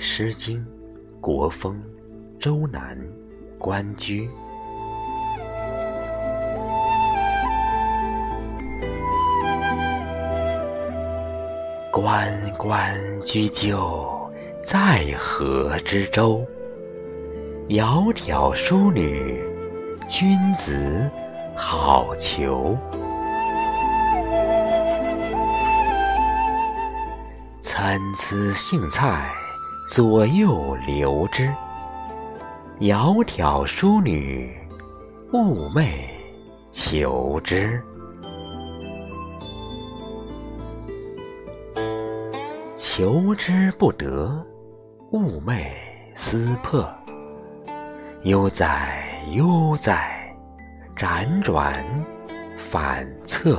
诗经·国风·周南·关雎。关关雎鸠，在河之洲。窈窕淑女，君子好逑。参差荇菜，左右流之。窈窕淑女，寤寐求之。求之不得，寤寐思迫。悠哉悠哉，辗转反侧。